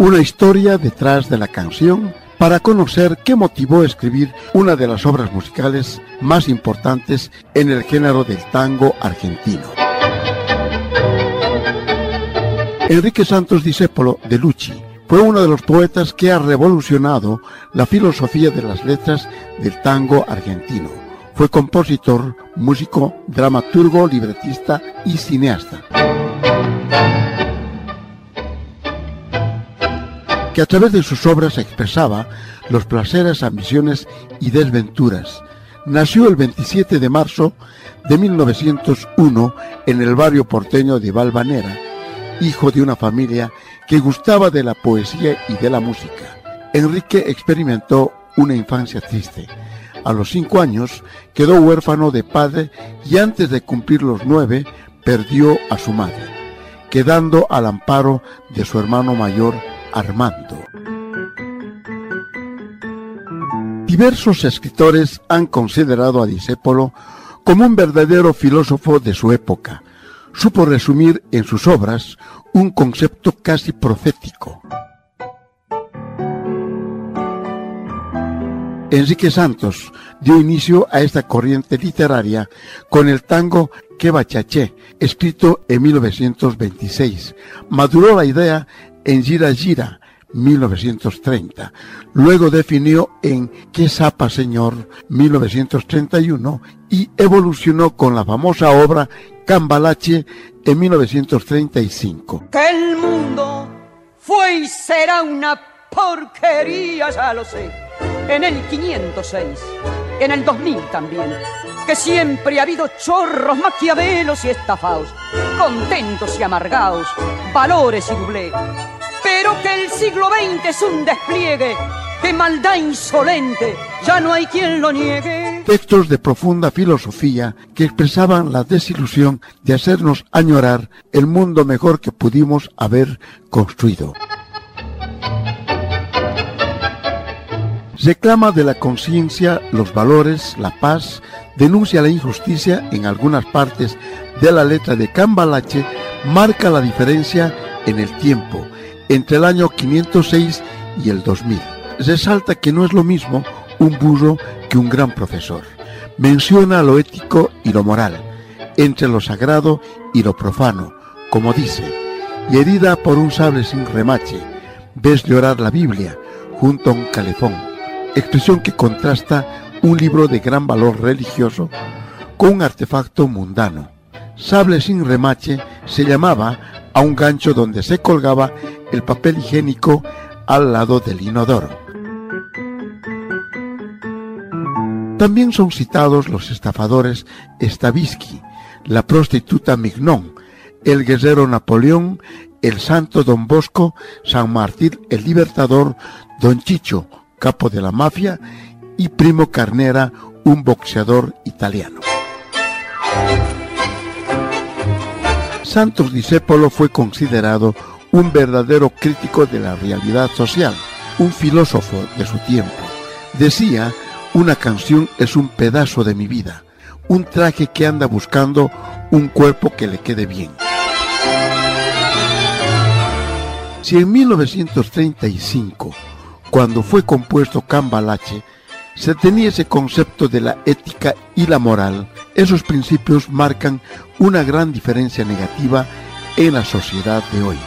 Una historia detrás de la canción para conocer qué motivó a escribir una de las obras musicales más importantes en el género del tango argentino. Enrique Santos Discépolo de Lucci fue uno de los poetas que ha revolucionado la filosofía de las letras del tango argentino. Fue compositor, músico, dramaturgo, libretista y cineasta. A través de sus obras expresaba los placeres, ambiciones y desventuras. Nació el 27 de marzo de 1901 en el barrio porteño de Valvanera, hijo de una familia que gustaba de la poesía y de la música. Enrique experimentó una infancia triste. A los cinco años quedó huérfano de padre y antes de cumplir los nueve perdió a su madre, quedando al amparo de su hermano mayor Armando. Diversos escritores han considerado a Disépolo como un verdadero filósofo de su época. Supo resumir en sus obras un concepto casi profético. Enrique Santos dio inicio a esta corriente literaria con el tango Que Bachaché, escrito en 1926. Maduró la idea en Gira Gira, 1930. Luego definió en ¿Qué zapa, señor? 1931 y evolucionó con la famosa obra Cambalache en 1935. Que el mundo fue y será una porquería, ya lo sé. En el 506, en el 2000 también. Que siempre ha habido chorros, maquiavelos y estafados, contentos y amargados, valores y doblé pero que el siglo XX es un despliegue de maldad insolente, ya no hay quien lo niegue. Textos de profunda filosofía que expresaban la desilusión de hacernos añorar el mundo mejor que pudimos haber construido. Reclama de la conciencia los valores, la paz, denuncia la injusticia en algunas partes de la letra de Cambalache, marca la diferencia en el tiempo, entre el año 506 y el 2000. Resalta que no es lo mismo un burro que un gran profesor. Menciona lo ético y lo moral, entre lo sagrado y lo profano, como dice, y herida por un sable sin remache, ves llorar la Biblia junto a un calefón, expresión que contrasta un libro de gran valor religioso con un artefacto mundano. Sable sin remache se llamaba a un gancho donde se colgaba el papel higiénico al lado del inodoro. También son citados los estafadores Stavisky, la prostituta Mignon, el guerrero Napoleón, el santo Don Bosco, San Martín el Libertador, Don Chicho, capo de la mafia, y Primo Carnera, un boxeador italiano. Santos Discépolo fue considerado un verdadero crítico de la realidad social, un filósofo de su tiempo. Decía, una canción es un pedazo de mi vida, un traje que anda buscando un cuerpo que le quede bien. Si en 1935, cuando fue compuesto Cambalache, se tenía ese concepto de la ética y la moral, esos principios marcan una gran diferencia negativa en la sociedad de hoy.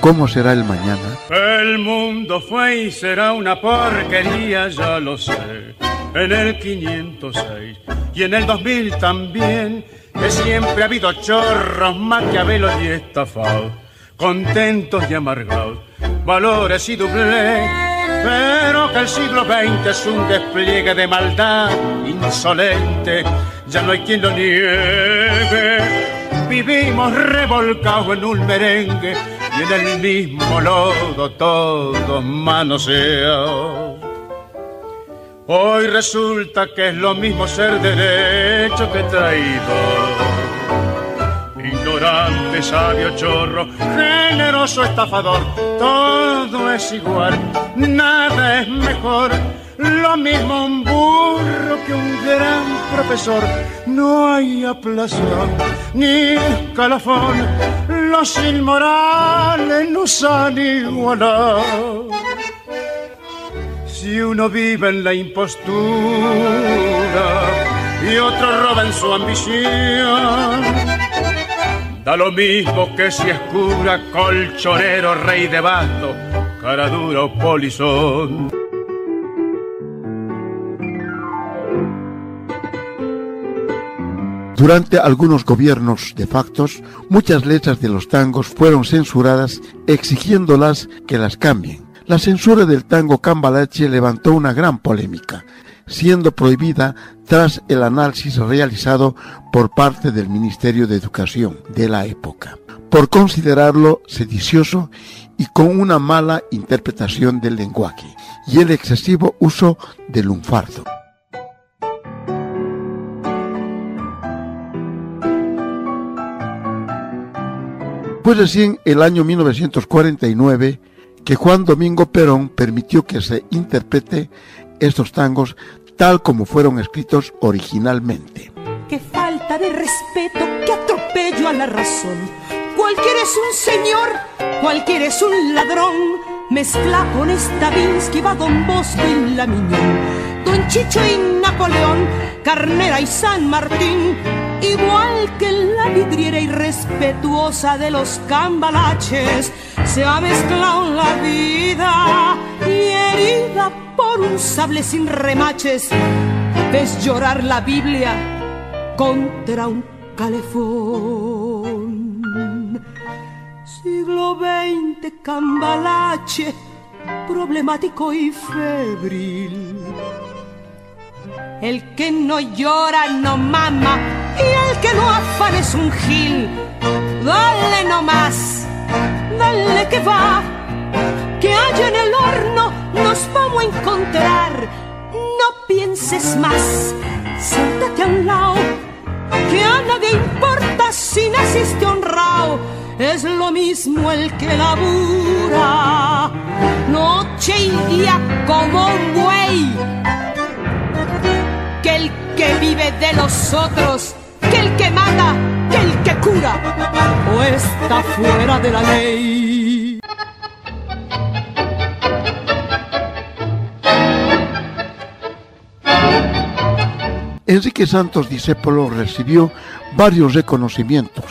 ¿Cómo será el mañana? El mundo fue y será una porquería, ya lo sé. En el 506 y en el 2000 también, que siempre ha habido chorros, maquiavelos y estafados, contentos y amargados, valores y doble pero que el siglo XX es un despliegue de maldad insolente ya no hay quien lo niegue. Vivimos revolcados en un merengue y en el mismo lodo todos manoseados. Hoy resulta que es lo mismo ser derecho que traidor. Ignorante, sabio, chorro, generoso, estafador, todo es igual, nada es mejor. Lo mismo un burro que un gran profesor. No hay aplazón ni escalafón. Los inmorales nos han igualado. Si uno vive en la impostura y otro roba en su ambición, da lo mismo que si es cura, colchonero, rey de basto, cara dura polizón. Durante algunos gobiernos de factos, muchas letras de los tangos fueron censuradas exigiéndolas que las cambien. La censura del tango cambalache levantó una gran polémica, siendo prohibida tras el análisis realizado por parte del Ministerio de Educación de la época, por considerarlo sedicioso y con una mala interpretación del lenguaje y el excesivo uso del lunfardo. Fue recién el año 1949 que Juan Domingo Perón permitió que se interprete estos tangos tal como fueron escritos originalmente. Qué falta de respeto, qué atropello a la razón. Cualquiera es un señor, cualquiera es un ladrón. Mezcla con Stavinsky, va Don Bosco y la Miñón. Don Chicho y Napoleón, Carnera y San Martín. Igual que la vidriera irrespetuosa de los cambalaches, se ha mezclado la vida y herida por un sable sin remaches, ves llorar la Biblia contra un calefón. Siglo XX, cambalache, problemático y febril. El que no llora no mama y el que no afana es un gil. Dale no más, dale que va, que haya en el horno nos vamos a encontrar. No pienses más, siéntate a un lado, que a nadie importa si naciste honrado. Es lo mismo el que labura, noche y día como un buey, que el que vive de los otros, que el que mata, que el que cura, o está fuera de la ley. Enrique Santos Discépolo recibió varios reconocimientos,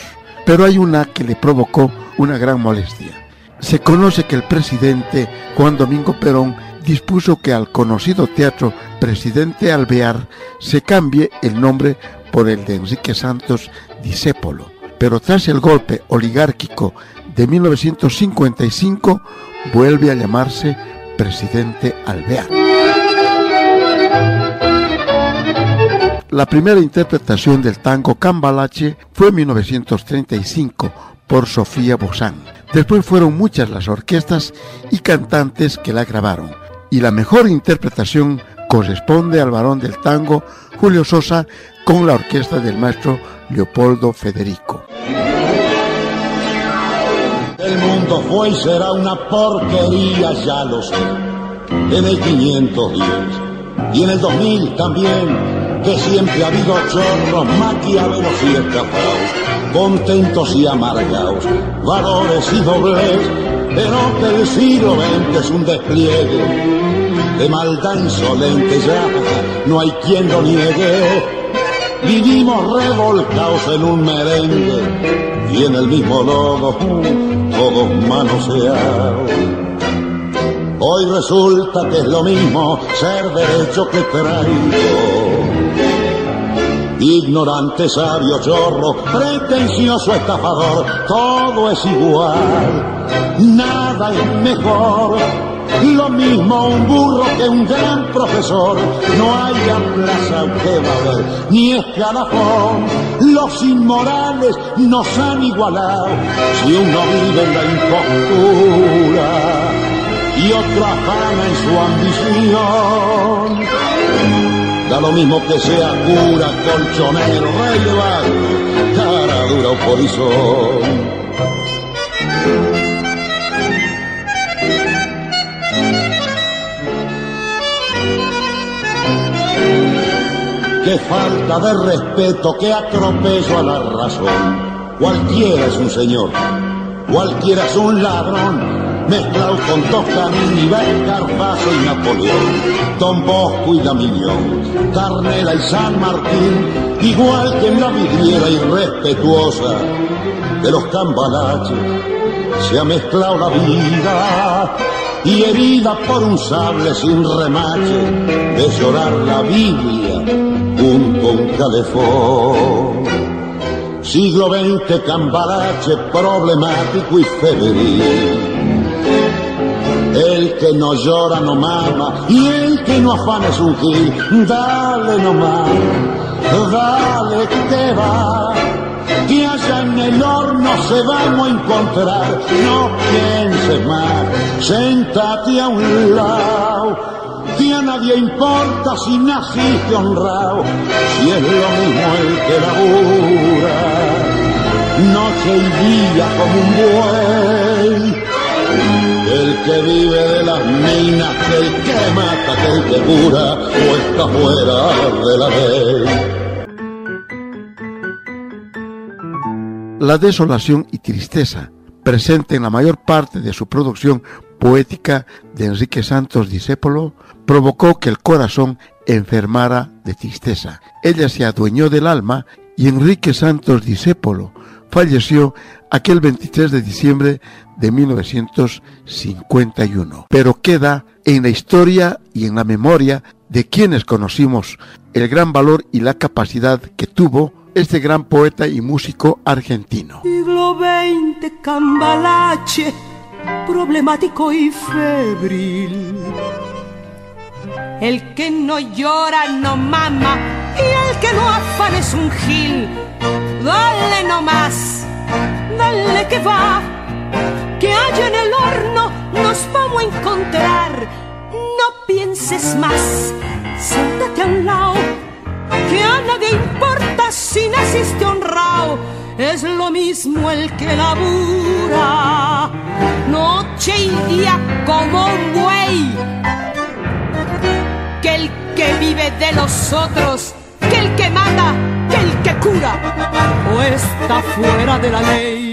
pero hay una que le provocó una gran molestia. Se conoce que el presidente Juan Domingo Perón dispuso que al conocido teatro Presidente Alvear se cambie el nombre por el de Enrique Santos Discépolo. Pero tras el golpe oligárquico de 1955 vuelve a llamarse Presidente Alvear. La primera interpretación del tango Cambalache fue en 1935 por Sofía Bozán. Después fueron muchas las orquestas y cantantes que la grabaron. Y la mejor interpretación corresponde al varón del tango Julio Sosa con la orquesta del maestro Leopoldo Federico. El mundo fue y será una porquería, ya lo sé. En el 510 y en el 2000 también que siempre ha habido chorros, maquiavelos y escapados, contentos y amargados, valores y dobles, pero que el siglo XX es un despliegue de maldad insolente ya, no hay quien lo niegue. Vivimos revolcados en un merengue y en el mismo lodo, todos manoseados. Hoy resulta que es lo mismo ser derecho que traigo ignorante, sabio, chorro, pretencioso, estafador, todo es igual, nada es mejor. lo mismo un burro que un gran profesor. No hay plaza que va a ver, ni escalafón. Los inmorales nos han igualado si uno vive en la impostura y otro afana en su ambición. Mismo que sea cura, colchonero, rey de cara dura o polizón. Qué falta de respeto, qué atropello a la razón. Cualquiera es un señor, cualquiera es un ladrón, mezclado con Toscanini, Carpazo y Napoleón, Don Bosco y Damiñón, Carnela y San Martín, igual que en la vidriera irrespetuosa de los cambalaches, se ha mezclado la vida y herida por un sable sin remache de llorar la Biblia junto a un calefón. Siglo XX cambalache problemático y febril. El que no llora no mama y el que no afana es un gil. Dale nomás, dale que va que allá en el horno se vamos a encontrar. No pienses más, sentate a un lado. Que a nadie importa si naciste honrado, si es lo mismo el que labura, noche y día como un buey. El que vive de las minas, el que mata, el que cura, o está fuera de la ley. la desolación y tristeza presente en la mayor parte de su producción poética de Enrique Santos Discépolo provocó que el corazón enfermara de tristeza. Ella se adueñó del alma y Enrique Santos Discépolo falleció aquel 23 de diciembre de 1951. Pero queda en la historia y en la memoria de quienes conocimos el gran valor y la capacidad que tuvo este gran poeta y músico argentino. Siglo XX, cambalache, problemático y febril. El que no llora no mama y el que no afana es un gil. Dale nomás, dale que va, que allá en el horno nos vamos a encontrar. No pienses más, siéntate a un lado que a nadie importa si naciste honrado, es lo mismo el que labura, noche y día como un buey, que el que vive de los otros, que el que mata, que el que cura, o está fuera de la ley.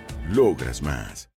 Logras más.